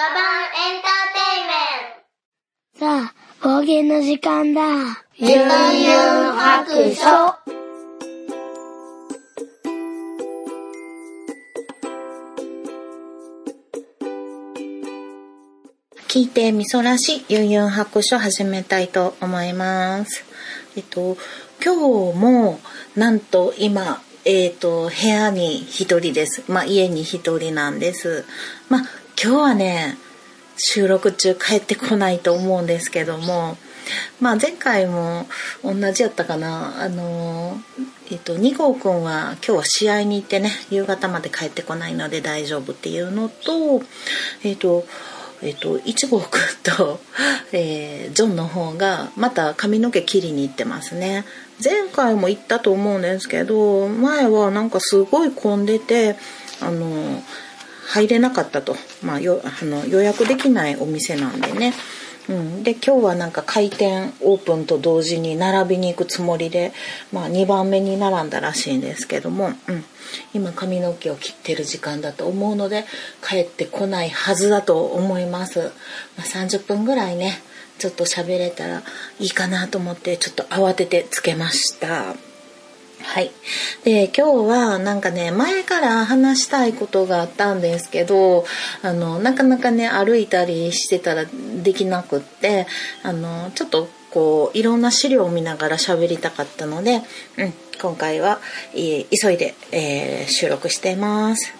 ガバンエンタさあ、方言の時間だ。ゆんゆん白書聞いてみそらしゆんゆん白書始めたいと思います。えっと、今日もなんと今、えっと、部屋に一人です。まあ家に一人なんです。まあ今日はね、収録中帰ってこないと思うんですけども、まあ前回も同じやったかな。あの、えっと、2号くんは今日は試合に行ってね、夕方まで帰ってこないので大丈夫っていうのと、えっと、えっと、1号くんと、えージョンの方がまた髪の毛切りに行ってますね。前回も行ったと思うんですけど、前はなんかすごい混んでて、あの、入れなかったと。まあ、よあの予約できないお店なんでね。うん、で今日はなんか開店オープンと同時に並びに行くつもりで、まあ、2番目に並んだらしいんですけども、うん、今髪の毛を切ってる時間だと思うので帰ってこないはずだと思います、まあ、30分ぐらいねちょっと喋れたらいいかなと思ってちょっと慌ててつけました。はい。で、今日はなんかね、前から話したいことがあったんですけど、あの、なかなかね、歩いたりしてたらできなくって、あの、ちょっとこう、いろんな資料を見ながら喋りたかったので、うん、今回は、え急いで、えー収録しています。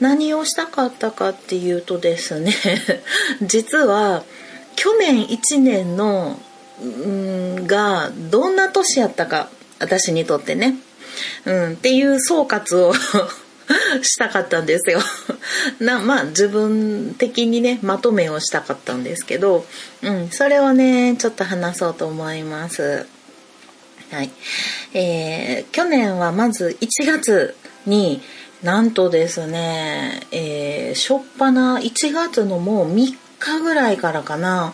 何をしたかったかっていうとですね、実は、去年1年の、うんが、どんな年やったか、私にとってね。うん、っていう総括を したかったんですよ。なまあ自分的にねまとめをしたかったんですけど、うん、それをねちょっと話そうと思います。はいえー去年はまず1月になんとですね、えー、初っ端1月のもう3日ぐらいからかな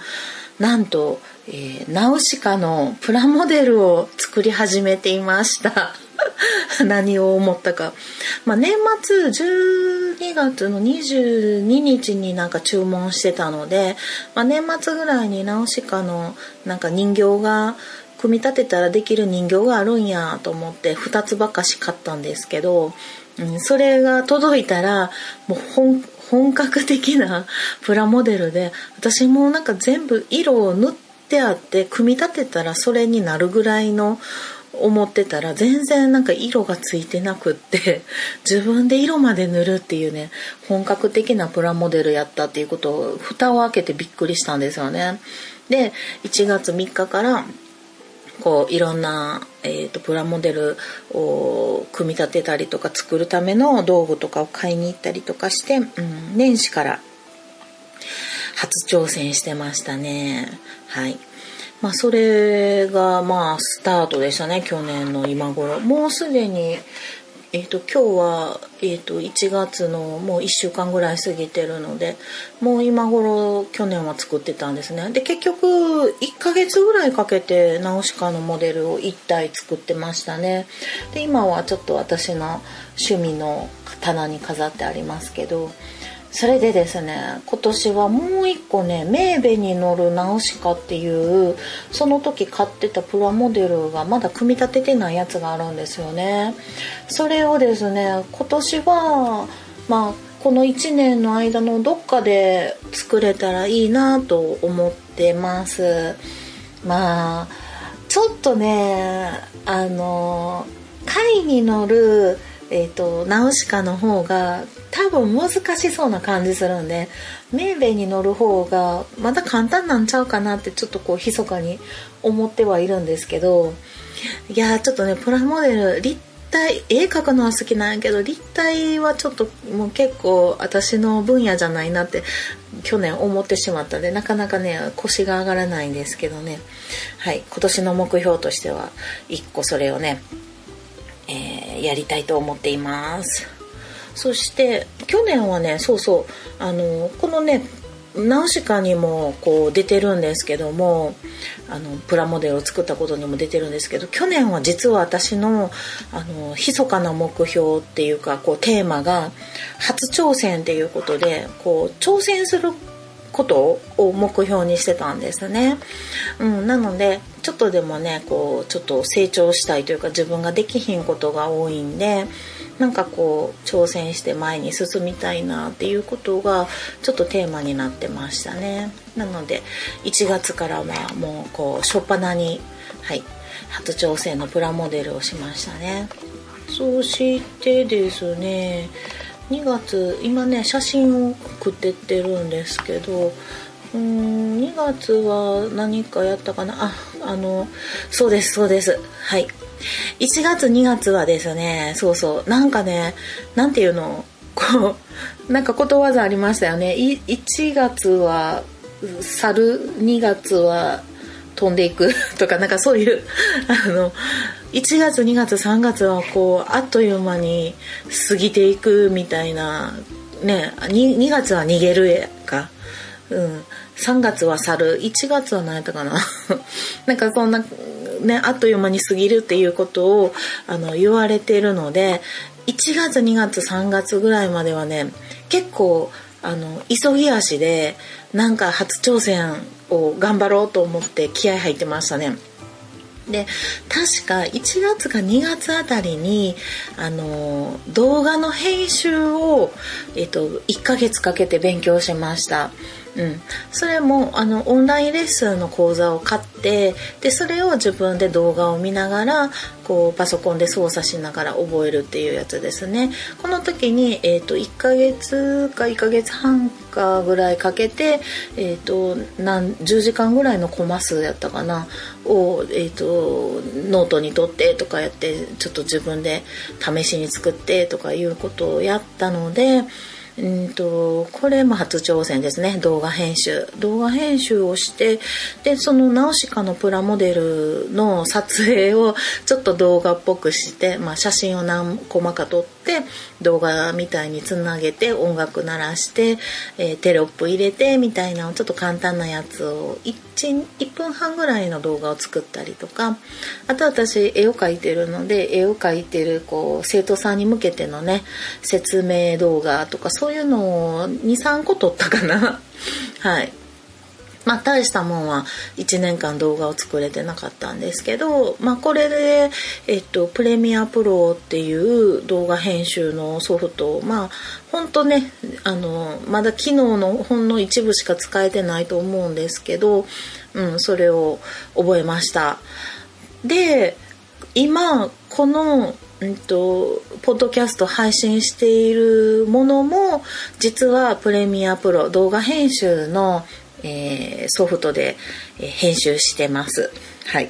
なんと、えーナウシカのプラモデルを作り始めていました。何を思ったか。まあ、年末12月の22日になんか注文してたので、まあ、年末ぐらいにナウシカのなんか人形が組み立てたらできる人形があるんやと思って2つばかし買ったんですけど、うん、それが届いたらもう本本格的なプラモデルで私もなんか全部色を塗ってあって組み立てたらそれになるぐらいの思ってたら全然なんか色がついてなくって 自分で色まで塗るっていうね本格的なプラモデルやったっていうことを蓋を開けてびっくりしたんですよね。で1月3日からこういろんな、えー、とプラモデルを組み立てたりとか作るための道具とかを買いに行ったりとかして、うん、年始から初挑戦してましたね。はい。まあそれがまあスタートでしたね。去年の今頃。もうすでにえー、と今日は、えー、と1月のもう1週間ぐらい過ぎてるのでもう今頃去年は作ってたんですね。で結局1ヶ月ぐらいかけてナウシカのモデルを1体作ってましたね。で今はちょっと私の趣味の棚に飾ってありますけど。それでですね今年はもう一個ねメーベに乗るナウシカっていうその時買ってたプラモデルがまだ組み立ててないやつがあるんですよね。それをですね今年はまあこの1年の間のどっかで作れたらいいなと思ってます。まあちょっとねあの貝に乗るえー、とナウシカの方が多分難しそうな感じするんでメーベに乗る方がまだ簡単なんちゃうかなってちょっとこう密かに思ってはいるんですけどいやーちょっとねプラモデル立体絵描くのは好きなんやけど立体はちょっともう結構私の分野じゃないなって去年思ってしまったんでなかなかね腰が上がらないんですけどね。はい今年の目標としては1個それをねえーやりたいと思っています。そして去年はねそうそうあのこのねナウシカにもこう出てるんですけどもあのプラモデルを作ったことにも出てるんですけど去年は実は私のあの密かな目標っていうかこうテーマが初挑戦っていうことでこう挑戦することを目標にしてたんですね。うん、なのでちょっとでもねこうちょっと成長したいというか自分ができひんことが多いんでなんかこう挑戦して前に進みたいなっていうことがちょっとテーマになってましたね。なので1月からはもうこう初っ端にはい初挑戦のプラモデルをしましたね。そしてですね2月今ね写真を送ってってるんですけどうん2月は何かやったかな？ああのそうですそうです。はい。1月2月はですねそうそう。なんかねなんていうの？こうなんかことわざありましたよね。1月は猿2月は飛んでいく？とかなんかそういうあの1月2月3月はこうあっという間に過ぎていくみたいなね 2, 2月は逃げるやか、うん、3月は去る。1月は何やったかな。なんかそんなねあっという間に過ぎるっていうことをあの言われてるので1月2月3月ぐらいまではね結構あの急ぎ足でなんか初挑戦を頑張ろうと思って気合入ってましたね。で確か1月か2月あたりにあの動画の編集を、えっと、1ヶ月かけて勉強しました。うん、それもあのオンラインレッスンの講座を買ってでそれを自分で動画を見ながらこうパソコンで操作しながら覚えるっていうやつですねこの時に、えーと、1ヶ月か1ヶ月半かぐらいかけて、えーと、何10時間ぐらいのコマ数やったかなを、えーとノートに取ってとかやってちょっと自分で試しに作ってとかいうことをやったので。うんとこれも初挑戦ですね動画編集。動画編集をしてでそのナウシカのプラモデルの撮影をちょっと動画っぽくして、まあ、写真を何コマか撮って動画みたいにつなげて音楽鳴らして、えー、テロップ入れてみたいなちょっと簡単なやつを 1, 1分半ぐらいの動画を作ったりとかあと私絵を描いてるので絵を描いてるこう生徒さんに向けてのね説明動画とかそういうのを23個撮ったかな。はい。まあ大したもんは1年間動画を作れてなかったんですけど、まあ、これで、えっと、プレミアプロっていう動画編集のソフトまあほんとねあのまだ機能のほんの一部しか使えてないと思うんですけど、うん、それを覚えました。で今このうんと、ポッドキャスト配信しているものも実はプレミアプロ動画編集のえー、ソフトで、えー、編集してます。はい。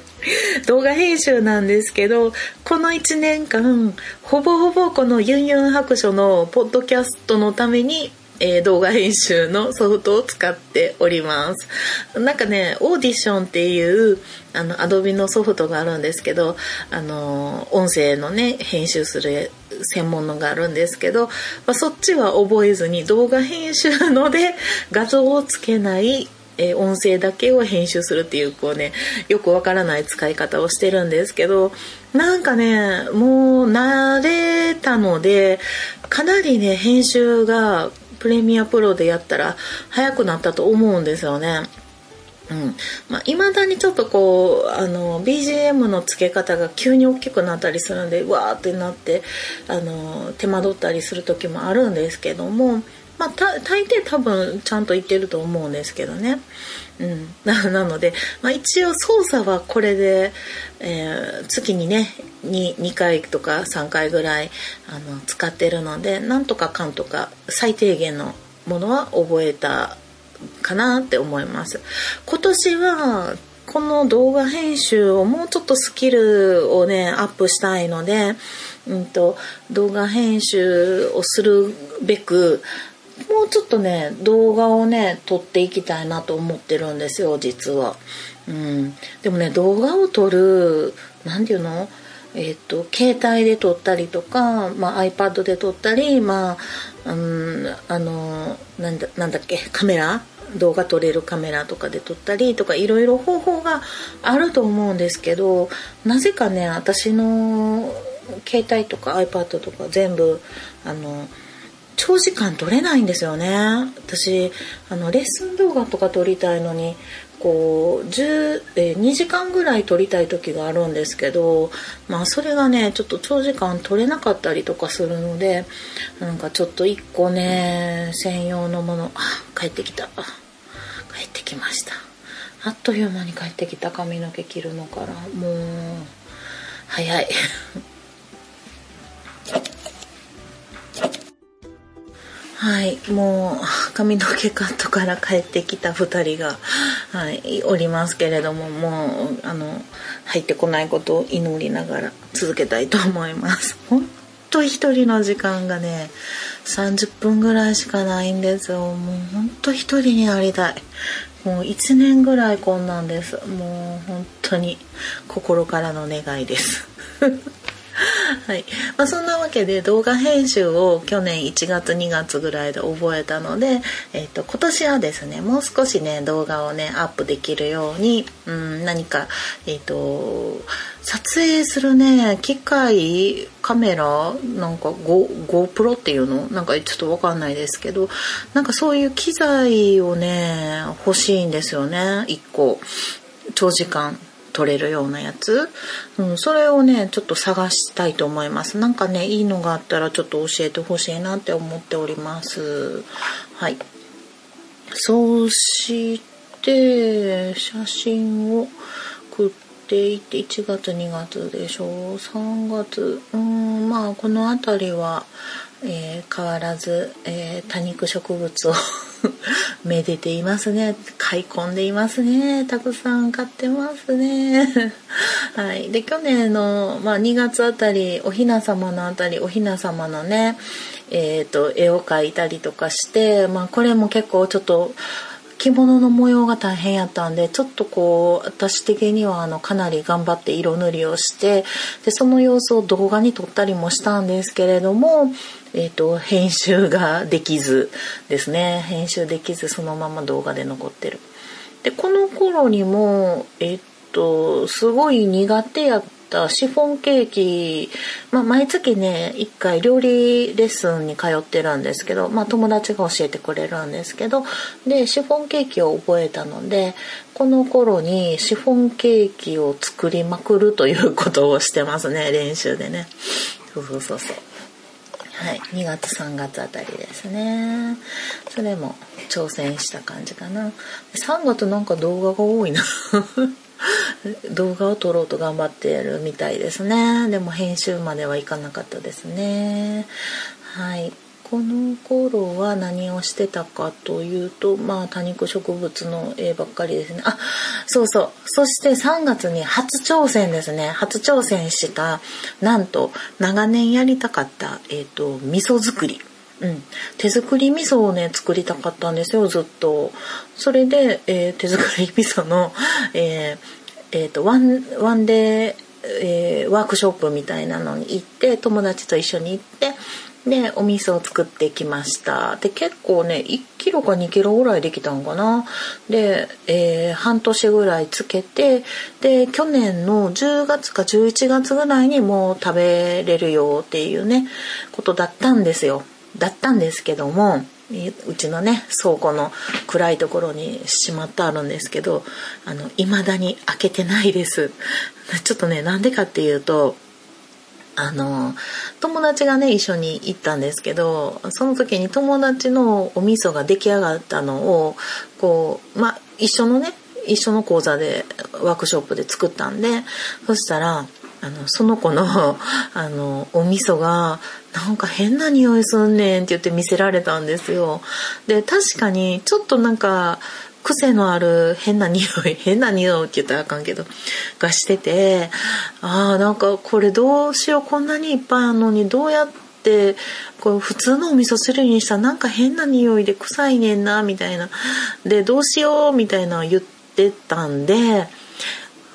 動画編集なんですけど、この1年間、ほぼほぼこのユンユン白書のポッドキャストのためにえー、動画編集のソフトを使っております。なんかねオーディションっていうあのアドビのソフトがあるんですけどあの音声のね編集する専門のがあるんですけど、まあ、そっちは覚えずに動画編集ので 画像をつけないえ、音声だけを編集するっていうこうねよくわからない使い方をしてるんですけどなんかねもう慣れたのでかなりね編集がプレミアプロでやったら早くなったと思うんですよね。うんまあ、未だにちょっとこうあの BGM の付け方が急に大きくなったりするんでわーってなってあの手間取ったりする時もあるんですけども、まあ、大抵多分ちゃんといってると思うんですけどね。うん、なので、まあ、一応操作はこれで、えー、月にね 2, 2回とか3回ぐらいあの使ってるのでなんとかかんとか最低限のものは覚えたかなって思います。今年はこの動画編集をもうちょっとスキルをねアップしたいので、うんと動画編集をするべくもうちょっとね動画をね撮っていきたいなと思ってるんですよ実は。うん、でもね動画を撮る何て言うの？えっ、と携帯で撮ったりとか、まあ、iPad で撮ったり、まあ、うん、あのなんだなんだっけ？カメラ？動画撮れるカメラとかで撮ったりとかいろいろ方法があると思うんですけどなぜかね私の携帯とか iPad とか全部あの長時間撮れないんですよね。私あのレッスン動画とか撮りたいのにこう10え2時間ぐらい撮りたい時があるんですけどまあそれがねちょっと長時間撮れなかったりとかするのでなんかちょっと1個ね専用のものあ帰ってきた。帰ってきました。あっという間に帰ってきた髪の毛切るのからもう早い。はいもう髪の毛カットから帰ってきた2人が、はい、おりますけれどももうあの入ってこないことを祈りながら続けたいと思います。本当一人の時間がね30分ぐらいしかないんですよ。もう本当一人になりたい。もう1年ぐらいこんなんです。もう本当に心からの願いです。はい。まあ、そんなわけで動画編集を去年1月2月ぐらいで覚えたので、えーと、今年はですねもう少しね動画をねアップできるように、うん、何か、えーと、撮影するね機械カメラなんか GoPro っていうの？なんかちょっと分かんないですけどなんかそういう機材をね欲しいんですよね1個。長時間。取れるようなやつ、うん、それをねちょっと探したいと思います。なんかねいいのがあったらちょっと教えてほしいなって思っております。はい。そして写真を送っていて1月2月でしょ？う3月うんまあこの辺りはえー、変わらず、えー、多肉植物を めでていますね。買い込んでいますね。たくさん買ってますね。はい。で去年の、まあ、2月あたりお雛様のあたりお雛様のねえー、と絵を描いたりとかして、まあ、これも結構ちょっと着物の模様が大変やったんでちょっとこう私的にはあのかなり頑張って色塗りをしてでその様子を動画に撮ったりもしたんですけれども、えーと、編集ができずですね。編集できずそのまま動画で残ってる。でこの頃にもえっ、ー、とすごい苦手やったシフォンケーキ、まあ、毎月ね1回料理レッスンに通ってるんですけど、まあ、友達が教えてくれるんですけどでシフォンケーキを覚えたのでこの頃にシフォンケーキを作りまくるということをしてますね練習でね。そうそうそうそう。はい。2月3月あたりですね。それも挑戦した感じかな。3月なんか動画が多いな。動画を撮ろうと頑張ってるみたいですね。でも編集まではいかなかったですね。はい。この頃は何をしてたかというとまあ多肉植物の絵ばっかりですね。あそうそう。そして3月に初挑戦ですね。初挑戦したなんと長年やりたかったえっ、ー、と味噌作り。うん、手作り味噌をね作りたかったんですよずっと。それで、えー、手作り味噌の、えーえーと、ワンワンデー、えー、ワークショップみたいなのに行って友達と一緒に行ってでお味噌を作ってきました。で結構ね1キロか2キロぐらいできたんかな。で、えー、半年ぐらいつけてで去年の10月か11月ぐらいにもう食べれるよっていうねことだったんですよ。だったんですけどもうちのね倉庫の暗いところにしまってあるんですけどあの未だに開けてないです。ちょっとねなんでかっていうとあの友達がね一緒に行ったんですけどその時に友達のお味噌が出来上がったのをこうまあ一緒のね一緒の講座でワークショップで作ったんでそしたらあのその子の あのお味噌がなんか変な匂いすんねんって言って見せられたんですよ。で確かにちょっとなんか癖のある変な匂い 変な匂いって言ったらあかんけどがしててああなんかこれどうしようこんなにいっぱいあるのにどうやってこう普通のお味噌汁にしたらなんか変な匂いで臭いねんなみたいな。でどうしようみたいな言ってたんで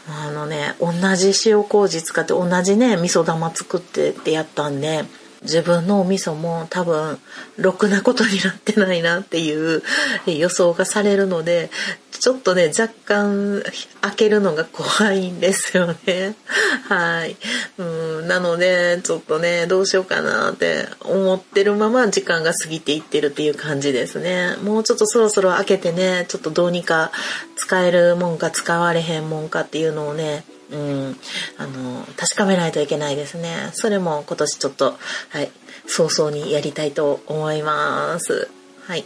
あのね同じ塩麹使って同じね味噌玉作ってってやったんで自分のお味噌も多分ろくなことになってないなっていう予想がされるのでちょっとね若干開けるのが怖いんですよね はいうん、なので、ちょっとね、どうしようかなって思ってるまま時間が過ぎていってるっていう感じですね。もうちょっとそろそろ開けてね、ちょっとどうにか使えるもんか使われへんもんかっていうのをね、うん、あの、確かめないといけないですね。それも今年ちょっと、はい、早々にやりたいと思います。はい。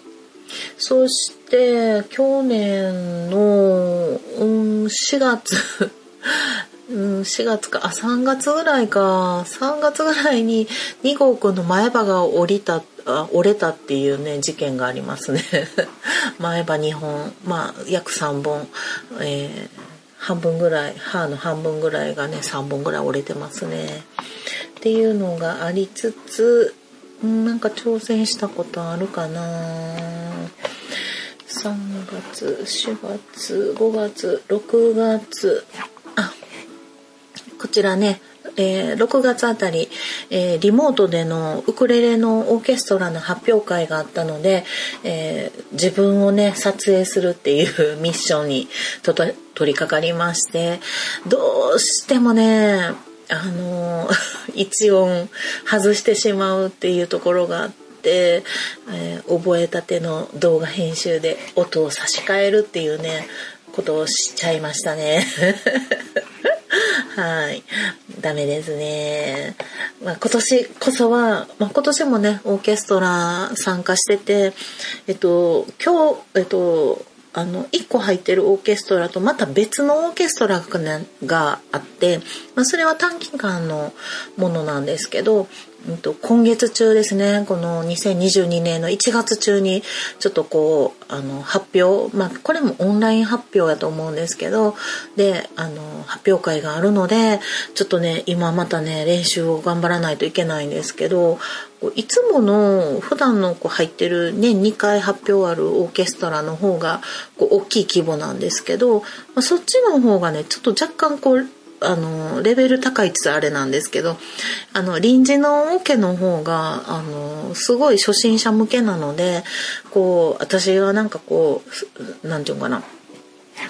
そして、去年の、うん、4月 うん、4月か、あ、3月ぐらいか、3月ぐらいに2号くんの前歯が折りた、あ折れたっていうね、事件がありますね。前歯2本、まあ、約3本、えー、半分ぐらい、歯の半分ぐらいがね、3本ぐらい折れてますね。っていうのがありつつ、んなんか挑戦したことあるかな3月、4月、5月、6月、あ、こちらね、えー、6月あたり、えー、リモートでのウクレレのオーケストラの発表会があったので、えー、自分をね撮影するっていう ミッションに取り掛かりましてどうしてもねあの 一音外してしまうっていうところがあって、えー、覚えたての動画編集で音を差し替えるっていうねことをしちゃいましたね。はい。ダメですね。まあ、今年こそは、まあ、今年もね、オーケストラ参加してて、えっと、今日、えっと、あの、1個入ってるオーケストラとまた別のオーケストラが,、ね、があって、まあ、それは短期間のものなんですけど、うんと、今月中ですね。この2022年の1月中にちょっとこうあの発表まあこれもオンライン発表やと思うんですけどであの発表会があるのでちょっとね今またね練習を頑張らないといけないんですけどいつもの普段のこう入ってる年2回発表あるオーケストラの方がこう大きい規模なんですけど、まあ、そっちの方がねちょっと若干こうあのレベル高いってあれなんですけどあの臨時のオケの方があのすごい初心者向けなのでこう私はなんかこう何て言うかな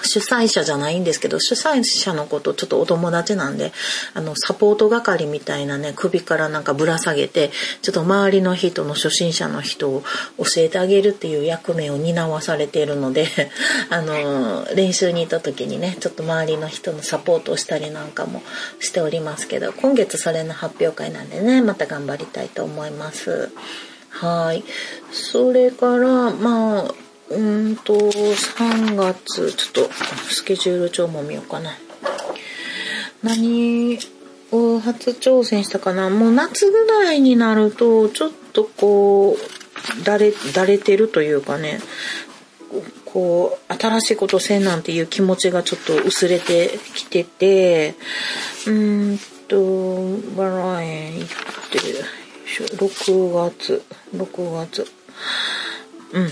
主催者じゃないんですけど主催者のことちょっとお友達なんであのサポート係みたいなね首からなんかぶら下げてちょっと周りの人の初心者の人を教えてあげるっていう役目を担わされているので あの練習に行った時にねちょっと周りの人のサポートをしたりなんかもしておりますけど今月それの発表会なんでねまた頑張りたいと思います。はいそれからまあうんと、3月、ちょっとスケジュール帳も見ようかな。何を初挑戦したかな？もう夏ぐらいになると、ちょっとこう、だれ、だれてるというかね、こう、新しいことせんなんていう気持ちがちょっと薄れてきてて、うんと、バラ園行って、6月、6月。うん。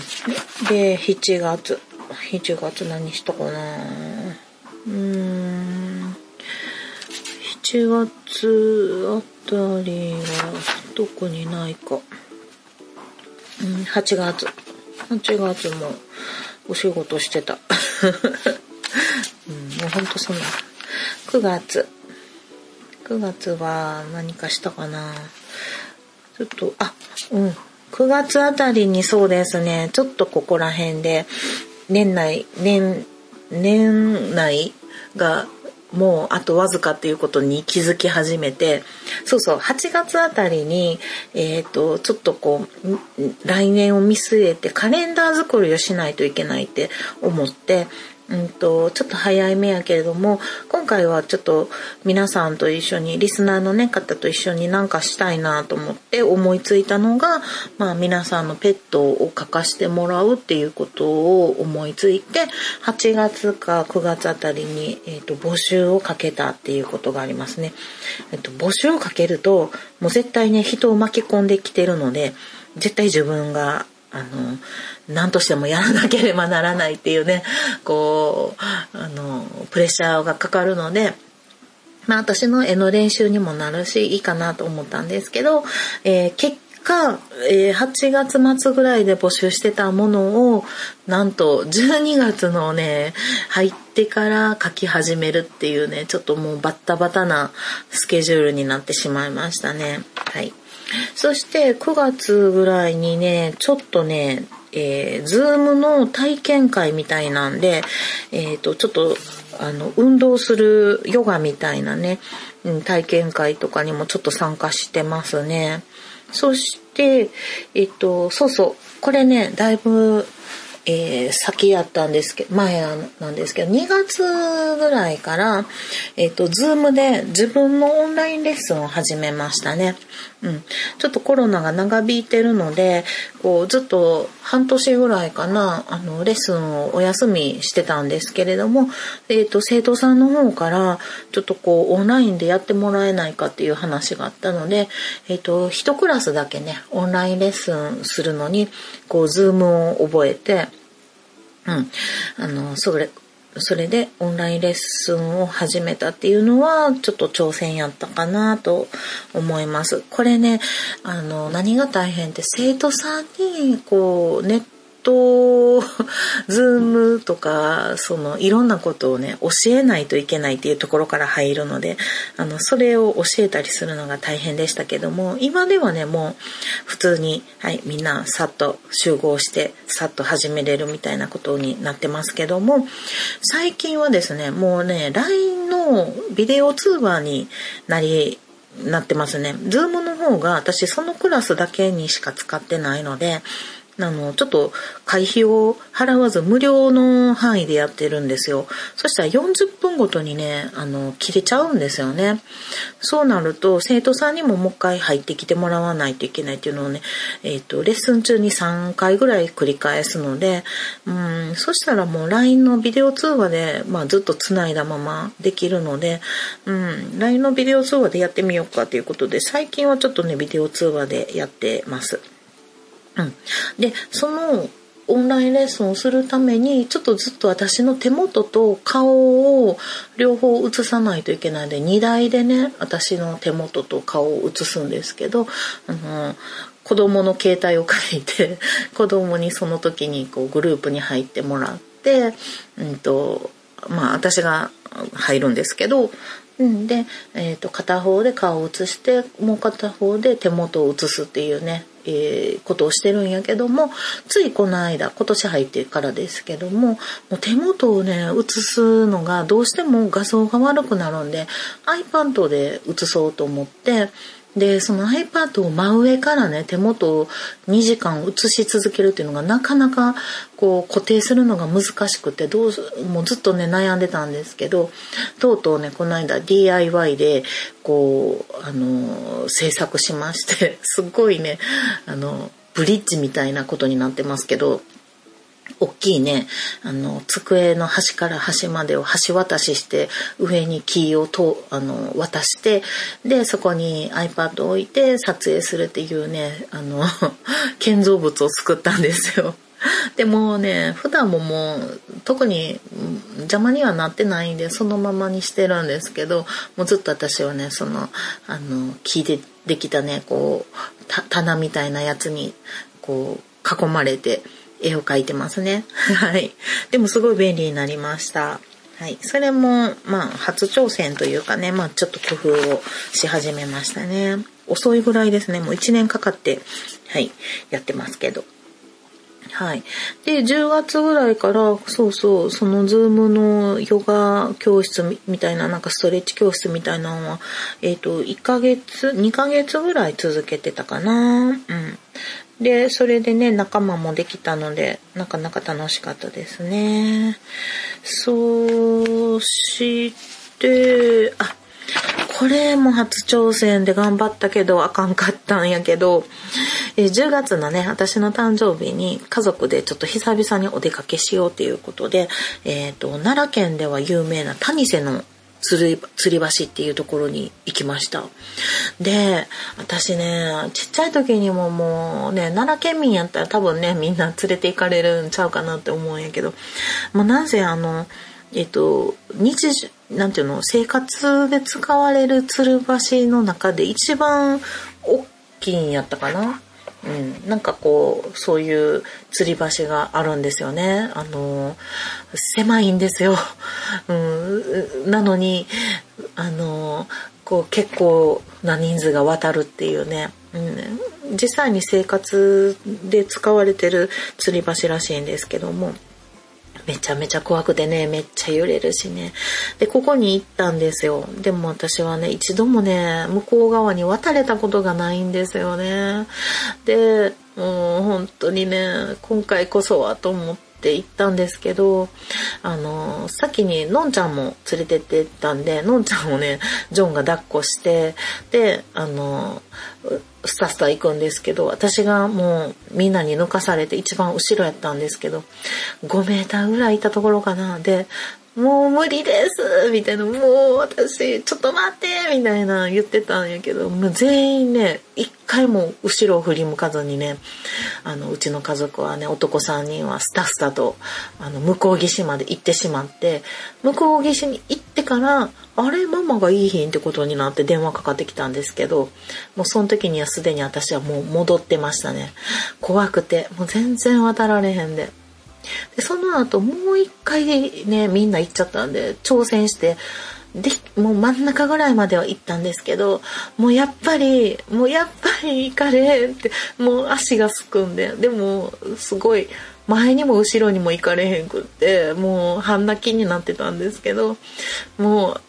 で、7月。7月何したかなうーん。7月あたりは特にないか。うん、8月。8月もお仕事してた。うん、もうほんとそんな。9月。9月は何かしたかなちょっと、あ、うん。9月あたりにそうですね、ちょっとここら辺で、年内、年、年内がもうあとわずかっていうことに気づき始めて、そうそう、8月あたりに、えっ、ー、と、ちょっとこう、来年を見据えてカレンダー作りをしないといけないって思って、うんと、ちょっと早い目やけれども、今回はちょっと皆さんと一緒に、リスナーのね、方と一緒になんかしたいなと思って思いついたのが、まあ皆さんのペットを書かしてもらうっていうことを思いついて、8月か9月あたりに、えっ、ー、と、募集をかけたっていうことがありますね。えっ、ー、と、募集をかけると、もう絶対ね、人を巻き込んできてるので、絶対自分があの何としてもやらなければならないっていうねこうあのプレッシャーがかかるので。まあ私の絵の練習にもなるしいいかなと思ったんですけど、えー、結か、えー、8月末ぐらいで募集してたものをなんと12月のね入ってから書き始めるっていうねちょっともうバッタバタなスケジュールになってしまいましたねはいそして9月ぐらいにねちょっとねえー、ズームの体験会みたいなんで、えっ、ー、と、ちょっと、あの、運動するヨガみたいなね、体験会とかにもちょっと参加してますね。そして、えっと、そうそう。これね、だいぶ、えー、先やったんですけど、前なんですけど、2月ぐらいから、えっ、ー、と、ズームで自分のオンラインレッスンを始めましたね。うん。ちょっとコロナが長引いてるので、こう、ずっと半年ぐらいかな、あの、レッスンをお休みしてたんですけれども、え、ー、と、生徒さんの方から、ちょっとこう、オンラインでやってもらえないかっていう話があったので、えっ、と、一クラスだけね、オンラインレッスンするのに、こう、ズームを覚えて、うん。あの、それ、それでオンラインレッスンを始めたっていうのはちょっと挑戦やったかなと思います。これね、あの、何が大変って生徒さんにこうネット、ズームとか、その、いろんなことをね、教えないといけないっていうところから入るので、あの、それを教えたりするのが大変でしたけども、今ではね、もう、普通に、はい、みんな、さっと集合して、さっと始めれるみたいなことになってますけども、最近はですね、もうね、LINE のビデオ通話になり、なってますね。ズームの方が私そのクラスだけにしか使ってないので、あの、ちょっと会費を払わず無料の範囲でやってるんですよ。そしたら40分ごとにね、あの、切れちゃうんですよね。そうなると、生徒さんにももう一回入ってきてもらわないといけないっていうのをね、えっ、ー、と、レッスン中に3回ぐらい繰り返すので、うん、そしたらもう LINE のビデオ通話で、まあずっと繋いだままできるので、うん、LINE のビデオ通話でやってみようかということで、最近はちょっとね、ビデオ通話でやってます。うん、でそのオンラインレッスンをするためにちょっとずっと私の手元と顔を両方映さないといけないので2台でね私の手元と顔を映すんですけどあの子供の携帯を借りて 子供にその時にこうグループに入ってもらって、うんとまあ、私が入るんですけどうん、で、えーと、片方で顔を写してもう片方で手元を写すっていうね、えー、ことをしてるんやけどもついこの間今年入ってからですけどももう手元をね写すのがどうしても画像が悪くなるんで iPad で写そうと思ってで、その iPad を真上からね、手元を2時間映し続けるっていうのがなかなかこう固定するのが難しくて、どう、もうずっとね、悩んでたんですけど、とうとうね、この間 DIY で、こう、あの、制作しまして、すっごいね、あの、ブリッジみたいなことになってますけど、大きいね、あの、机の端から端までを橋渡しして、上にキーをと、あの、渡して、で、そこに iPad を置いて撮影するっていうね、あの、建造物を作ったんですよ。でもね、普段ももう、特に邪魔にはなってないんで、そのままにしてるんですけど、もうずっと私はね、その、あの、木でできたね、こう、棚みたいなやつに、こう、囲まれて、絵を描いてますね。はい。でもすごい便利になりました。はい。それも、まあ、初挑戦というかね、まあ、ちょっと工夫をし始めましたね。遅いぐらいですね。もう1年かかって、はい、やってますけど。はい。で、10月ぐらいから、そうそう、そのズームのヨガ教室みたいな、なんかストレッチ教室みたいなのは、えっ、ー、と、1ヶ月、2ヶ月ぐらい続けてたかな。うん。で、それでね、仲間もできたので、なかなか楽しかったですね。そして、あ、これも初挑戦で頑張ったけどあかんかったんやけど、え10月のね、私の誕生日に家族でちょっと久々にお出かけしようということで、えっ、ー、と、奈良県では有名な谷瀬の釣り、吊り橋っていうところに行きました。で、私ね、ちっちゃい時にももうね、奈良県民やったら多分ね、みんな連れて行かれるんちゃうかなって思うんやけど、もうなぜあの、えっと、日常、なんていうの、生活で使われる吊る橋の中で一番大きいんやったかなうん、なんかこうそういう吊り橋があるんですよね。あの狭いんですよ、うん、なのにあのこう結構な人数が渡るっていうね、うん、実際に生活で使われてる吊り橋らしいんですけども。めちゃめちゃ怖くてね、めっちゃ揺れるしね。で、ここに行ったんですよ。でも私はね、一度もね、向こう側に渡れたことがないんですよね。で、もう本当にね、今回こそはと思って、って行ったんですけど、あの、先にのんちゃんも連れてってたんで、のんちゃんをね、ジョンが抱っこして、で、あの、スタスタ行くんですけど、私がもうみんなに抜かされて一番後ろやったんですけど、5メーターぐらいいたところかな。で、もう無理ですみたいな、もう私、ちょっと待ってみたいな言ってたんやけど、もう全員ね、一回も後ろを振り向かずにね、あの、うちの家族はね、男3人はスタスタと、あの、向こう岸まで行ってしまって、向こう岸に行ってから、あれ、ママがいい日ってことになって電話かかってきたんですけど、もうその時にはすでに私はもう戻ってましたね。怖くて、もう全然渡られへんで。で、その後もう一回ね、みんな行っちゃったんで、挑戦して、で、もう真ん中ぐらいまでは行ったんですけど、もうやっぱり、もうやっぱり行かれへんって、もう足がすくんで、でも、すごい、前にも後ろにも行かれへんくって、もう半泣きになってたんですけど、もう、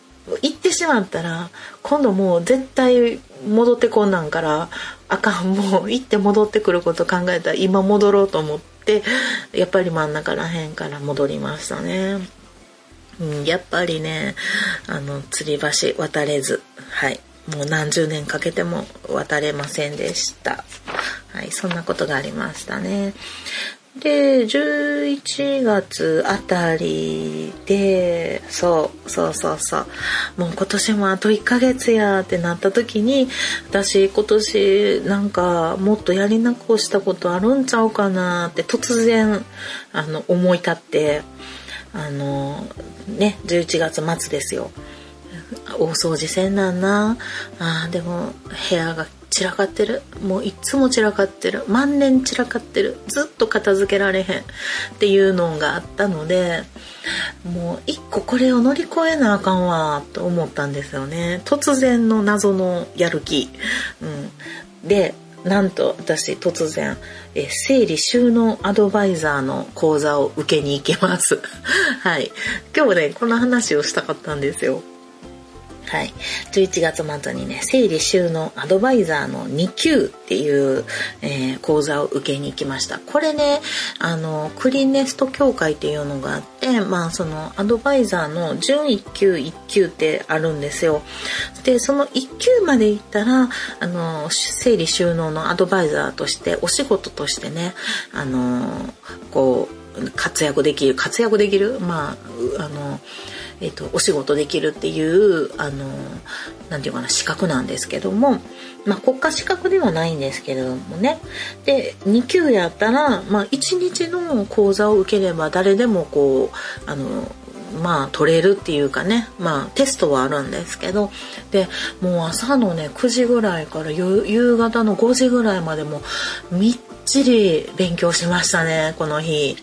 行ってしまったら、今度もう絶対戻ってこんなんから、あかん、もう行って戻ってくること考えたら今戻ろうと思って、ってやっぱり真ん中らへんから戻りましたね。うん、やっぱりねあの吊り橋渡れずはい。もう何十年かけても渡れませんでした。はいそんなことがありましたね。で、11月あたりで、そう、そうそうそう。もう今年もあと1ヶ月やってなった時に、私今年なんかもっとやり残したことあるんちゃうかなって突然、あの、思い立って、あの、ね、11月末ですよ。大掃除せんなんな。あでも部屋が散らかってる。もういつも散らかってる。万年散らかってる。ずっと片付けられへんっていうのがあったのでもう一個これを乗り越えなあかんわと思ったんですよね。突然の謎のやる気、うん、でなんと私突然え整理収納アドバイザーの講座を受けに行けます。はい。今日ねこの話をしたかったんですよ。はい。11月末にね、整理収納アドバイザーの2級っていう、えー、講座を受けに行きました。これね、あの、クリーンネスト協会っていうのがあって、まあそのアドバイザーの準1級、1級ってあるんですよ。で、その1級まで行ったら、あの、整理収納のアドバイザーとして、お仕事としてね、あの、こう、活躍できる、活躍できるまあ、あの、えっ、と、お仕事できるっていう、あの、なんていうかな、資格なんですけども、まあ、国家資格ではないんですけれどもね。で、2級やったら、まあ、1日の講座を受ければ誰でもこう、あの、まあ取れるっていうかねまあテストはあるんですけどでもう朝のね9時ぐらいから夕方の5時ぐらいまでもみっちり勉強しましたねこの日、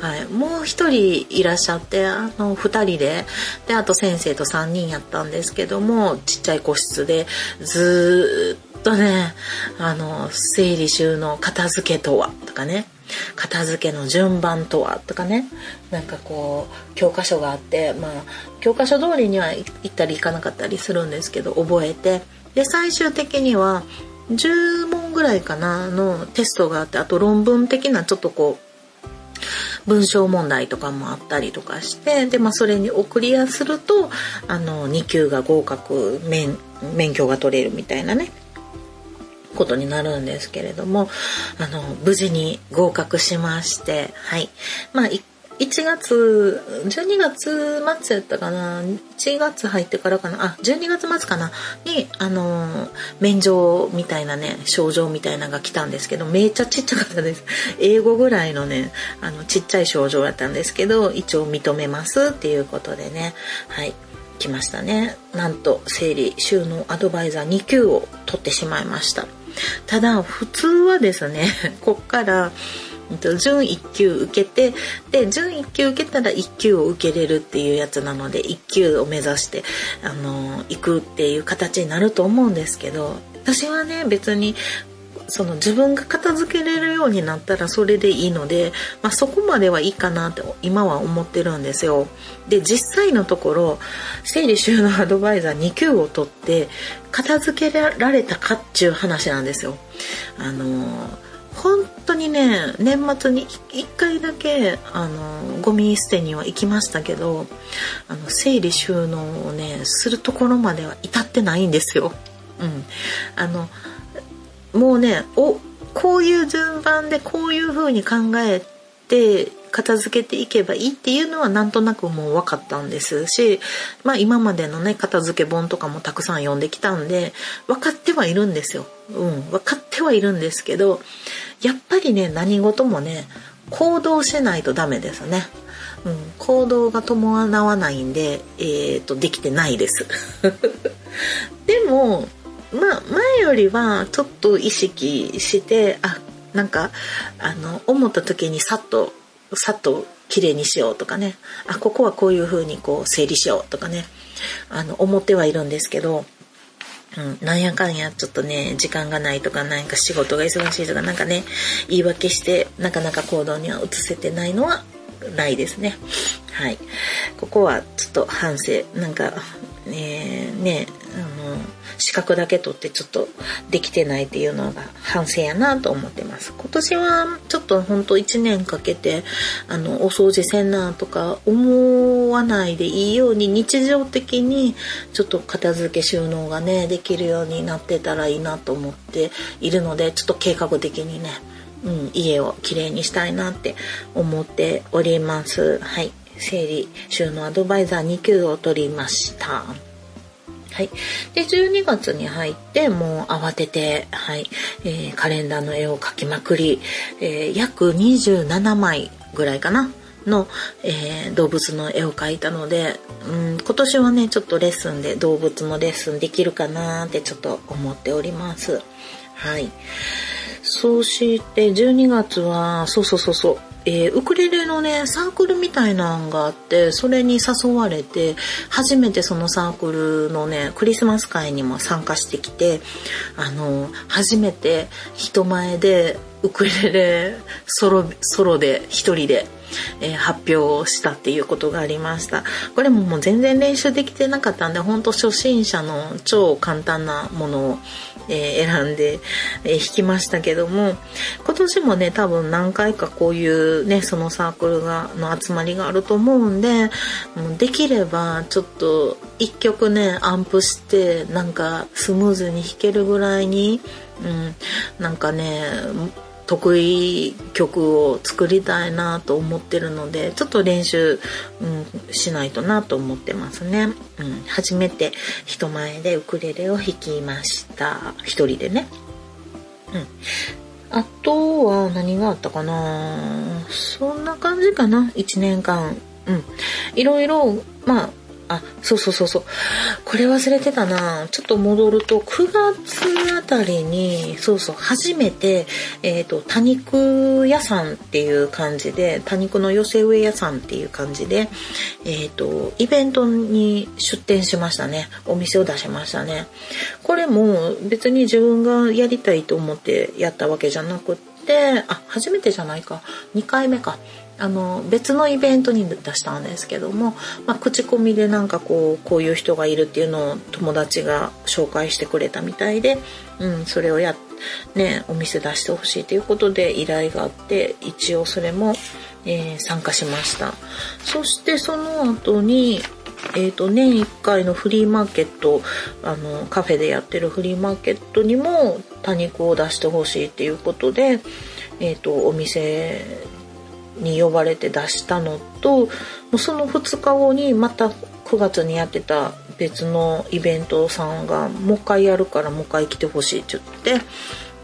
はい、もう一人いらっしゃってあの2人で。であと先生と3人やったんですけどもちっちゃい個室でずーっとねあの整理収納片付けとはとかね。片付けの順番とはとかね。なんかこう教科書があってまあ教科書通りには行ったり行かなかったりするんですけど覚えて。で最終的には10問ぐらいかなのテストがあってあと論文的なちょっとこう文章問題とかもあったりとかしてで、まあ、それにクリアするとあの2級が合格免免許が取れるみたいなねことになるんですけれどもあの無事に合格しましてはい。まあ1 1月、12月末やったかな ?1 月入ってからかな？あ、12月末かな？に、あの、免状みたいなね、症状みたいなのが来たんですけど、めっちゃちっちゃかったです。英語ぐらいのね、あの、ちっちゃい症状やったんですけど、一応認めますっていうことでね、はい、来ましたね。なんと、整理収納アドバイザー2級を取ってしまいました。ただ普通はですね こっから準1級受けてで準1級受けたら1級を受けれるっていうやつなので1級を目指してあの行くっていう形になると思うんですけど私はね別にその自分が片付けれるようになったらそれでいいので、まあ、そこまではいいかなって今は思ってるんですよ。で実際のところ整理収納アドバイザー2級を取って片付けられたかっちゅう話なんですよ。あの本当にね年末に1回だけあのゴミ捨てには行きましたけどあの整理収納をねするところまでは至ってないんですよ。うん、あのもうねおこういう順番でこういう風に考えて片付けていけばいいっていうのはなんとなくもう分かったんですし、まあ今までのね、片付け本とかもたくさん読んできたんで、分かってはいるんですよ。うん、分かってはいるんですけど、やっぱりね、何事もね、行動しないとダメですね。うん、行動が伴わないんで、えっ、ー、と、できてないです。でも、まあ前よりはちょっと意識してあなんかあの思った時にさっとさっと綺麗にしようとかね。あここはこういう風にこう整理しようとかね。あの思ってはいるんですけど、うん、なんやかんやちょっとね時間がないとかなんか仕事が忙しいとかなんかね言い訳してなかなか行動には移せてないのはないですね。はい。ここはちょっと反省。なんかねねあの資格だけ取ってちょっとできてないっていうのが反省やなと思ってます今年はちょっとほんと1年かけてあのお掃除せんなとか思わないでいいように日常的にちょっと片付け収納がねできるようになってたらいいなと思っているのでちょっと計画的にねうん、家をきれいにしたいなって思っております。はい。整理収納アドバイザー2級を取りました。はい。で、12月に入って、もう慌てて、はい、えー、カレンダーの絵を描きまくり、えー、約27枚ぐらいかな。の、えー、動物の絵を描いたので、うん、今年はねちょっとレッスンで動物のレッスンできるかなってちょっと思っておりますはいそして12月はそうそうそうそうえー、ウクレレのねサークルみたいなのがあってそれに誘われて初めてそのサークルのねクリスマス会にも参加してきてあの初めて人前でウクレレソロソロで一人でえー、発表をしたっていうことがありました。これももう全然練習できてなかったんで本当初心者の超簡単なものを、えー、選んで、えー、弾きましたけども今年もね多分何回かこういうねそのサークルがの集まりがあると思うんでもうできればちょっと一曲ねアンプしてなんかスムーズに弾けるぐらいに、うん、なんかね得意曲を作りたいなと思ってるのでちょっと練習、うん、しないとなと思ってますね、うん、初めて人前でウクレレを弾きました。一人でね、うん、あとは何があったかな。そんな感じかな。1年間。うん。いろいろまああ、そうそうそうそう。これ忘れてたな。ちょっと戻ると、9月あたりに、そうそう、初めて、えっ、ー、と、多肉屋さんっていう感じで、多肉の寄せ植え屋さんっていう感じで、えっ、ー、と、イベントに出店しましたね。お店を出しましたね。これも別に自分がやりたいと思ってやったわけじゃなくって、あ、初めてじゃないか。2回目か。あの別のイベントに出したんですけども、まあ、口コミでなんかこうこういう人がいるっていうのを友達が紹介してくれたみたいで、うん、それをやねお店出してほしいということで依頼があって一応それも、えー、参加しました。そしてその後にえーと、年1回のフリーマーケットあのカフェでやってるフリーマーケットにも多肉を出してほしいっていうことで、えーとお店に呼ばれて出したのともうその2日後にまた9月にやってた別のイベントさんがもう一回やるからもう一回来てほしいって言って、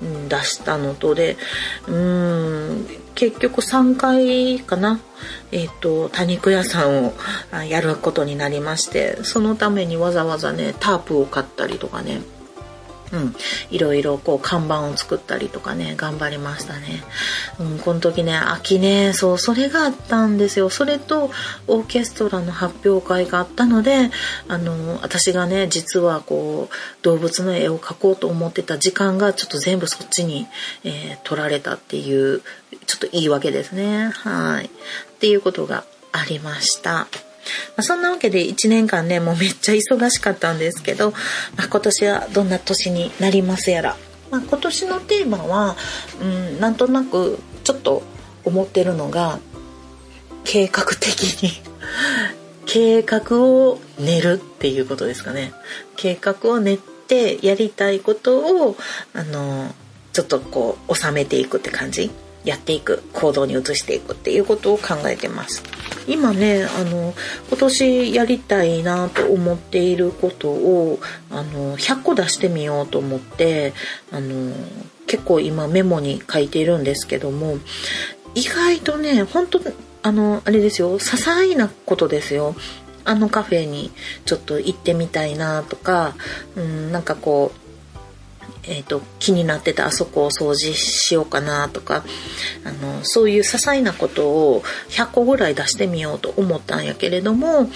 うん、出したのとでうん結局3回かなえっ、ー、と多肉屋さんをやることになりましてそのためにわざわざねタープを買ったりとかねうん、いろいろこう看板を作ったりとかね頑張りましたね、うん、この時ね秋ねそうそれがあったんですよ。それとオーケストラの発表会があったのであの私がね実はこう動物の絵を描こうと思ってた時間がちょっと全部そっちに、えー、取られたっていうちょっといいわけですね。はい。っていうことがありました。まあ、そんなわけで1年間ねもうめっちゃ忙しかったんですけど、まあ、今年はどんな年になりますやら、まあ、今年のテーマは、うん、なんとなくちょっと思ってるのが計画的に 計画を練るっていうことですかね。計画を練ってやりたいことをあのちょっとこう収めていくって感じ。やっていく。行動に移していくっていうことを考えてます。今ねあの今年やりたいなと思っていることをあの100個出してみようと思ってあの結構今メモに書いているんですけども意外とね本当あのあれですよ些細なことですよ。あのカフェにちょっと行ってみたいなとか、うん、なんかこうえーと、気になってたあそこを掃除しようかなとかあのそういう些細なことを100個ぐらい出してみようと思ったんやけれども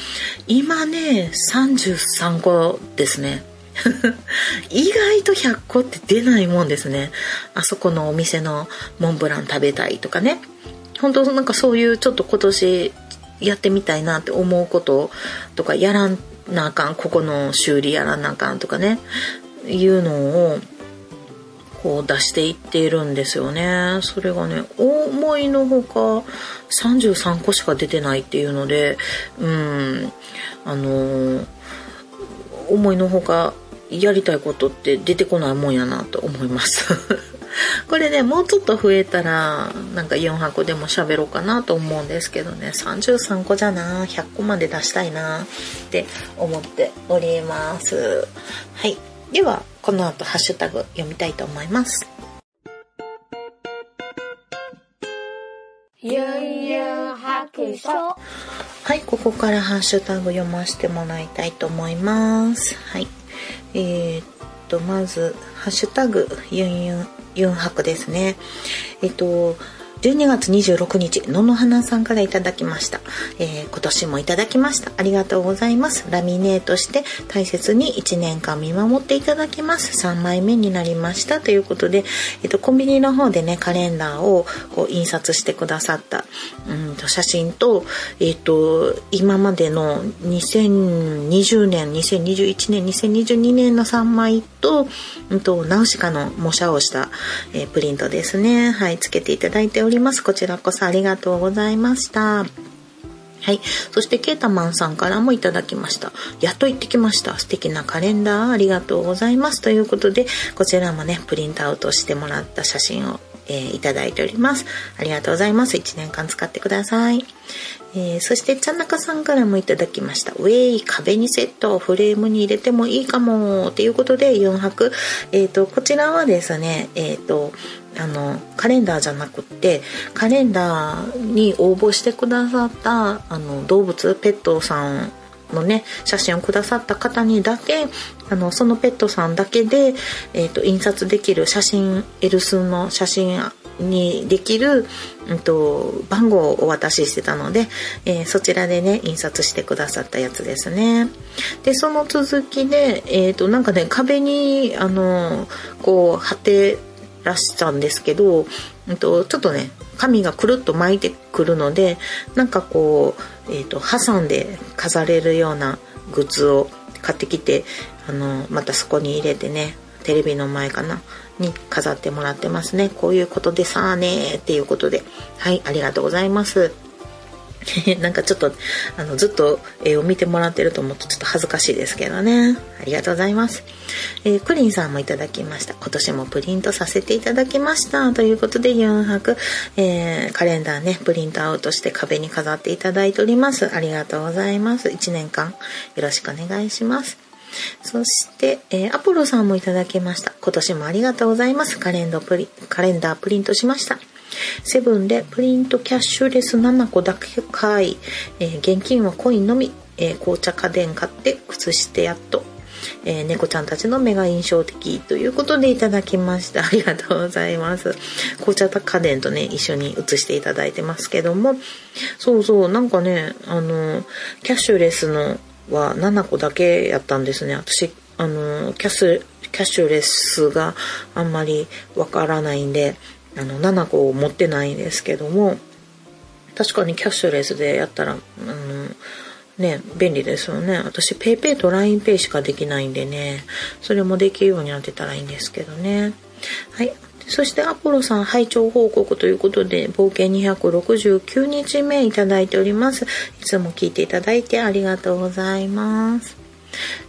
今ね33個ですね。意外と100個って出ないもんですね。あそこのお店のモンブラン食べたいとかね。本当なんかそういうちょっと今年やってみたいなって思うこととかやらなあかんここの修理やらなあかんとかね。いうのをこう出していっているんですよね。それがね、思いのほか33個しか出てないっていうので、うん、あのー、思いのほかやりたいことって出てこないもんやなと思います。これね、もうちょっと増えたら、なんか4箱でも喋ろうかなと思うんですけどね、33個じゃな、100個まで出したいなって思っております。はい。ではこの後ハッシュタグ読みたいと思います。ゆんゆん白書。はいここからハッシュタグ読ませてもらいたいと思います。はい。えー、っとまずハッシュタグゆんゆんゆん白ですね。えっと12月26日のの花さんからいただきました、えー、今年もいただきました。ありがとうございます。ラミネートして大切に1年間見守っていただきます。3枚目になりました。ということで、えーと、コンビニの方でねカレンダーをこう印刷してくださった、うんと写真と,、えーと、今までの2020年2021年2022年の3枚と,、うんと、ナウシカの模写をした、えー、プリントですね。はいつけていただいております。おりますこちらこそありがとうございましたはい。そして、ケータマンさんからもいただきました。やっと行ってきました。素敵なカレンダーありがとうございます。ということで、こちらもね、プリントアウトしてもらった写真を、えー、いただいております。ありがとうございます。1年間使ってください。えー、そして、ちゃんなかさんからもいただきました。ウェイ、壁にセット、フレームに入れてもいいかも、ということで、4泊。えっ、ー、と、こちらはですね、えっ、と、あのカレンダーじゃなくってカレンダーに応募してくださったあの動物ペットさんのね写真をくださった方にだけあのそのペットさんだけで、えーと、印刷できる写真エルスの写真にできる、うんと、番号をお渡ししてたので、えー、そちらでね印刷してくださったやつですね。でその続きで、えーと、となんかね壁にあのこう貼ってらしたんですけど、うんと、ちょっとね紙がくるっと巻いてくるのでなんかこう、えーと、挟んで飾れるようなグッズを買ってきてあのまたそこに入れてねテレビの前かなに飾ってもらってますね。こういうことでさあねっていうことで。はいありがとうございます。なんかちょっとあのずっと絵を見てもらってると思うとちょっと恥ずかしいですけどね。ありがとうございます、えー、クリンさんもいただきました。今年もプリントさせていただきました。ということで4泊、えー、カレンダーねプリントアウトして壁に飾っていただいております。ありがとうございます。1年間よろしくお願いします。そして、えー、アポロさんもいただきました。今年もありがとうございます。カレンダープリカレンダープリントしました。セブンでプリントキャッシュレス7個だけ買い、えー、現金はコインのみ、えー、紅茶家電買って靴してやっとえー、猫ちゃんたちの目が印象的ということでいただきました。ありがとうございます。紅茶家電とね一緒に写していただいてますけども。そうそうなんかねあのキャッシュレスのは7個だけやったんですね。私あのキャスキャッシュレスがあんまりわからないんであの7個を持ってないんですけども確かにキャッシュレスでやったらあのね便利ですよね。私 PayPay と LINEPay しかできないんでねそれもできるようになってたらいいんですけどね。はい。そしてアポロさん拝聴報告ということで冒険269日目いただいております。いつも聞いていただいてありがとうございます。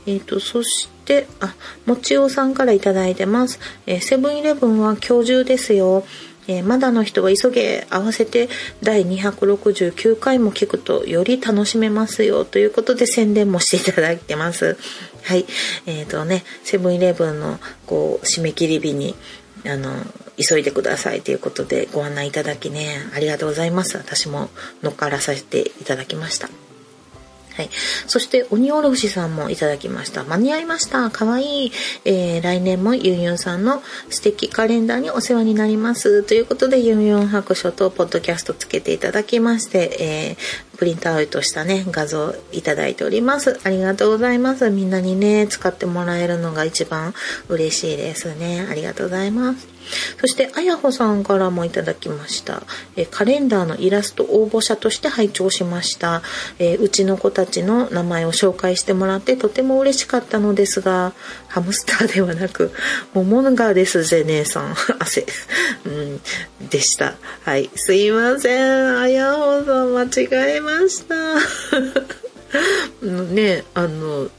えっ、ー、とそしてあもちおさんからいただいてます。えセブンイレブンは今日中ですよ。えー、まだの人は急げ合わせて第269回も聞くとより楽しめますよ。ということで宣伝もしていただいてます。はい。えっ、ー、とね、セブンイレブンのこう締め切り日にあの急いでください。ということでご案内いただきねありがとうございます。私も乗っからさせていただきました。はい。そして、鬼おろしさんもいただきました。間に合いました。かわいい。えー、来年もユンユンさんの素敵カレンダーにお世話になります。ということで、ユンユン白書とポッドキャストつけていただきまして、えー、プリントアウトしたね、画像いただいております。ありがとうございます。みんなにね、使ってもらえるのが一番嬉しいですね。ありがとうございます。そしてあやほさんからもいただきましたえカレンダーのイラスト応募者として拝聴しました、えうちの子たちの名前を紹介してもらってとても嬉しかったのですがハムスターではなく桃がですぜ姉さん 汗うんでしたはいすいませんあやほさん間違えました ねあの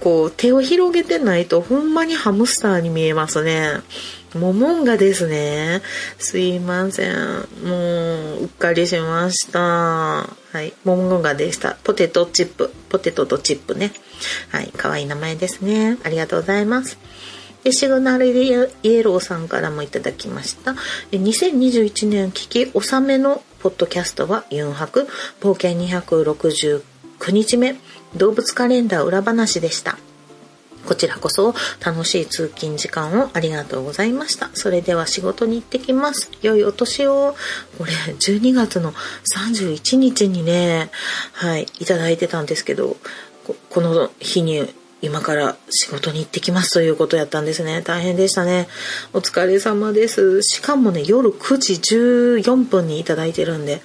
こう手を広げてないとほんまにハムスターに見えますねモモンガですね。すいません。もう、うっかりしました。はい。モモンガでした。ポテトチップ。ポテトとチップね。はい。かわいい名前ですね。ありがとうございます。で、シグナルイエローさんからもいただきました。2021年聞き納めのポッドキャストは、ユンハク、冒険269日目、動物カレンダー裏話でした。こちらこそ楽しい通勤時間をありがとうございました。それでは仕事に行ってきます。良いお年を。これ、12月の31日にね、はい、いただいてたんですけど、ここの日に今から仕事に行ってきますということやったんですね。大変でしたね。お疲れ様です。しかもね、夜9時14分にいただいてるんで、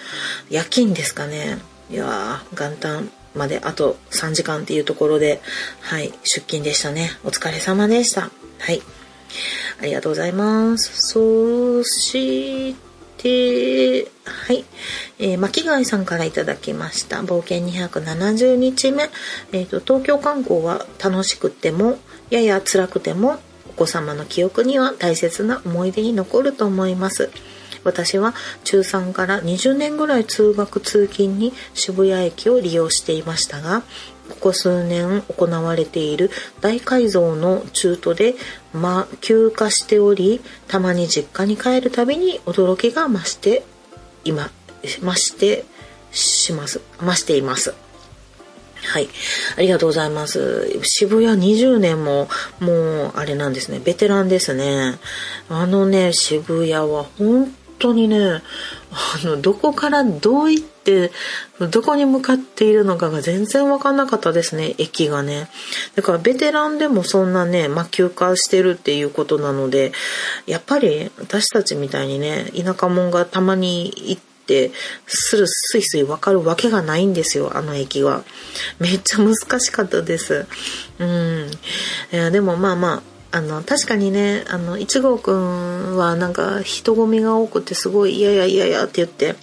夜勤ですかね。いやー、元旦まであと3時間っていうところで、はい、出勤でしたね。お疲れ様でした。はい。ありがとうございます。そして、てはい。えー、巻貝さんからいただきました。冒険270日目。えっ、ー、と、東京観光は楽しくても、やや辛くても、お子様の記憶には大切な思い出に残ると思います。私は中3から20年ぐらい通学通勤に渋谷駅を利用していましたがここ数年行われている大改造の中途で、ま、休暇しておりたまに実家に帰るたびに驚きが増して今増してします増していますはい。ありがとうございます。渋谷20年も、もう、あれなんですね。ベテランですね。あのね、渋谷は本当にねあのどこからどう行ってどこに向かっているのかが全然分かんなかったですね駅がね。だからベテランでもそんなね魔球化してるっていうことなのでやっぱり私たちみたいにね田舎者がたまに行ってするスイスイ分かるわけがないんですよあの駅は。めっちゃ難しかったです。うん。いやでもまあまああの確かにねあの1号くんはなんか人混みが多くてすごい嫌や嫌やって言って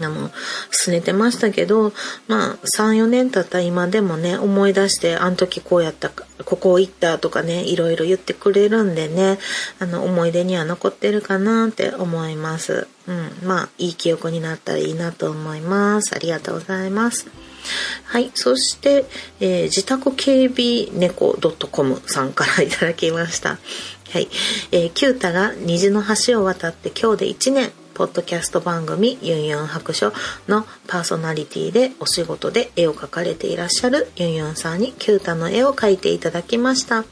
あの拗ねてましたけどまあ34年経った今でもね思い出してあの時こうやったここ行ったとかねいろいろ言ってくれるんでねあの思い出には残ってるかなって思います。うん、まあいい記憶になったらいいなと思います。ありがとうございます。はい。そして、えー、自宅警備猫 .com さんからいただきました。はい。えー、キュータが虹の橋を渡って今日で1年。ポッドキャスト番組ユンユン白書のパーソナリティでお仕事で絵を描かれていらっしゃるユンユンさんにキュータの絵を描いていただきました。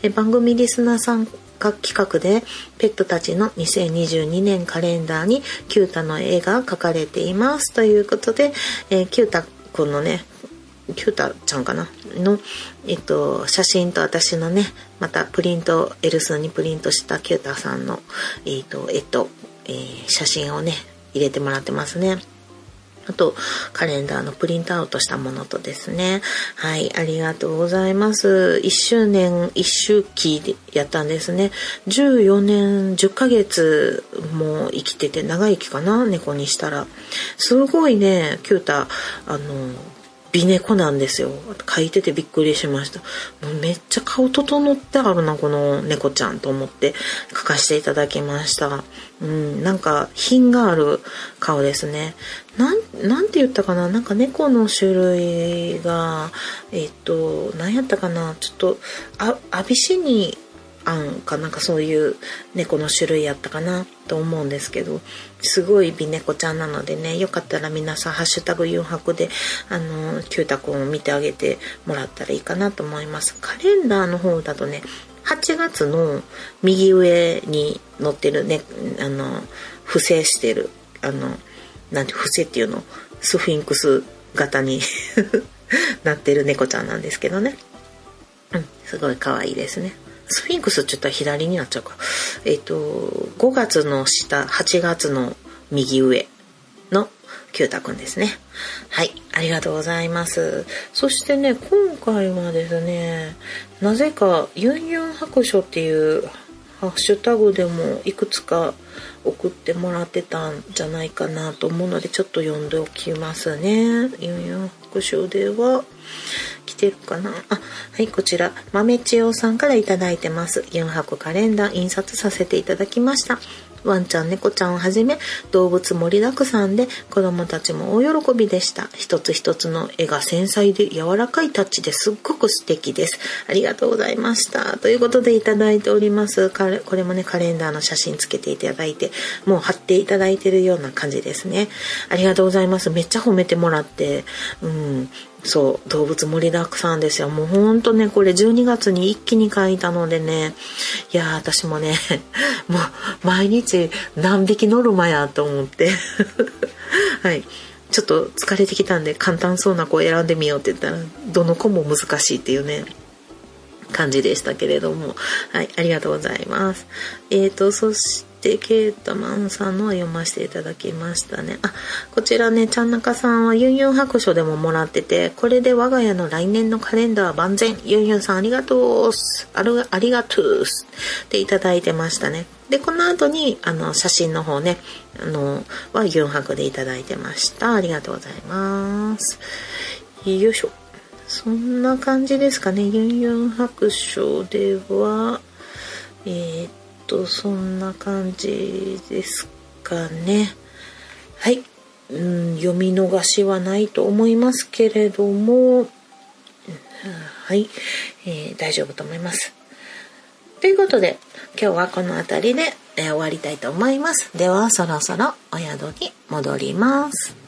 え番組リスナーさん企画でペットたちの2022年カレンダーにキュータの絵が描かれていますということで、えー、キュータこのねキュータちゃんかな？の、えっと、写真と私のね、またプリント、エルスにプリントしたキュータさんの、えっと、えっと、えー、写真をね、入れてもらってますね。あと、カレンダーのプリントアウトしたものとですね。はい、ありがとうございます。1周年、1周期でやったんですね。14年、10ヶ月も生きてて長生きかな、猫にしたら。すごいね、キュータ、あの、美猫なんですよ。書いててびっくりしました。もうめっちゃ顔整ってあるな、この猫ちゃんと思って書かせていただきました。うん、なんか品がある顔ですね。なん、なんて言ったかな？なんか猫の種類が、えっと、何やったかな？ちょっと、あ、アビシニアンかな？んかそういう猫の種類やったかな？と思うんですけどすごい美猫ちゃんなのでねよかったら皆さん「ハッシュタグ誘白で」あのキュータくんを見てあげてもらったらいいかなと思います。カレンダーの方だとね8月の右上に載ってるねあの不正してるあのなんて伏せっていうの？スフィンクス型に なってる猫ちゃんなんですけどねうんすごい可愛いですねスフィンクスって言ったら左になっちゃうか。えっ、ー、と、5月の下、8月の右上のキュータくんですね。はい、ありがとうございます。そしてね、今回はですね、なぜかユンユン白書っていうハッシュタグでもいくつか送ってもらってたんじゃないかなと思うのでちょっと読んでおきますね。ユンユン復唱では来、てるかなあ、はい、こちら、豆千代さんから頂いてます。4箱カレンダー印刷させていただきました。ワンちゃん、猫ちゃんをはじめ動物盛りだくさんで子供たちも大喜びでした。一つ一つの絵が繊細で柔らかいタッチですっごく素敵です。ありがとうございました。ということでいただいております。これもね、カレンダーの写真つけていただいて、もう貼っていただいてるような感じですね。ありがとうございます。めっちゃ褒めてもらって、うん、そう、動物盛りだくさんですよ。もうほんとね、これ12月に一気に書いたのでね、いや私もね、もう毎日何匹ノルマやと思って、はい。ちょっと疲れてきたんで簡単そうな子を選んでみようって言ったら、どの子も難しいっていうね、感じでしたけれども、はい、ありがとうございます。えーと、そして、で、ケータマンさんのは読ませていただきましたね。あ、こちらね、ちゃんなかさんはユンユン白書でももらってて、これで我が家の来年のカレンダーは万全。ユンユンさんありがとうある、ありがとうすっていただいてましたね。で、この後に、あの、写真の方ね、あの、はユン白でいただいてました。ありがとうございます。よいしょ。そんな感じですかね。ユンユン白書では、えー、とそんな感じですかね。はい、うん、読み逃しはないと思いますけれども。はい、えー、大丈夫と思います。ということで今日はこの辺りで、えー、終わりたいと思います。ではそろそろお宿に戻ります。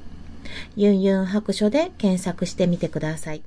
ユンユン白書で検索してみてください。